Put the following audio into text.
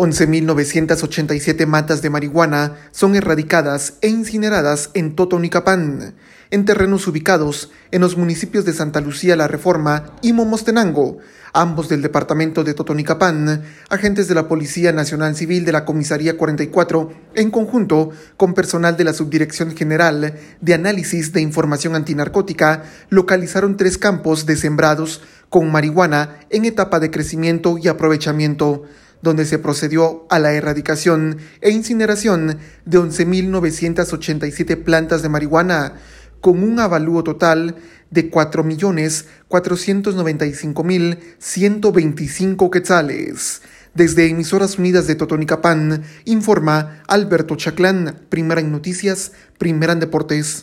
11.987 matas de marihuana son erradicadas e incineradas en Totonicapán, en terrenos ubicados en los municipios de Santa Lucía La Reforma y Momostenango, ambos del departamento de Totonicapán, agentes de la Policía Nacional Civil de la Comisaría 44, en conjunto con personal de la Subdirección General de Análisis de Información Antinarcótica, localizaron tres campos de sembrados con marihuana en etapa de crecimiento y aprovechamiento donde se procedió a la erradicación e incineración de 11.987 plantas de marihuana, con un avalúo total de 4.495.125 quetzales. Desde Emisoras Unidas de Totonicapán, informa Alberto Chaclán, primera en noticias, primera en deportes.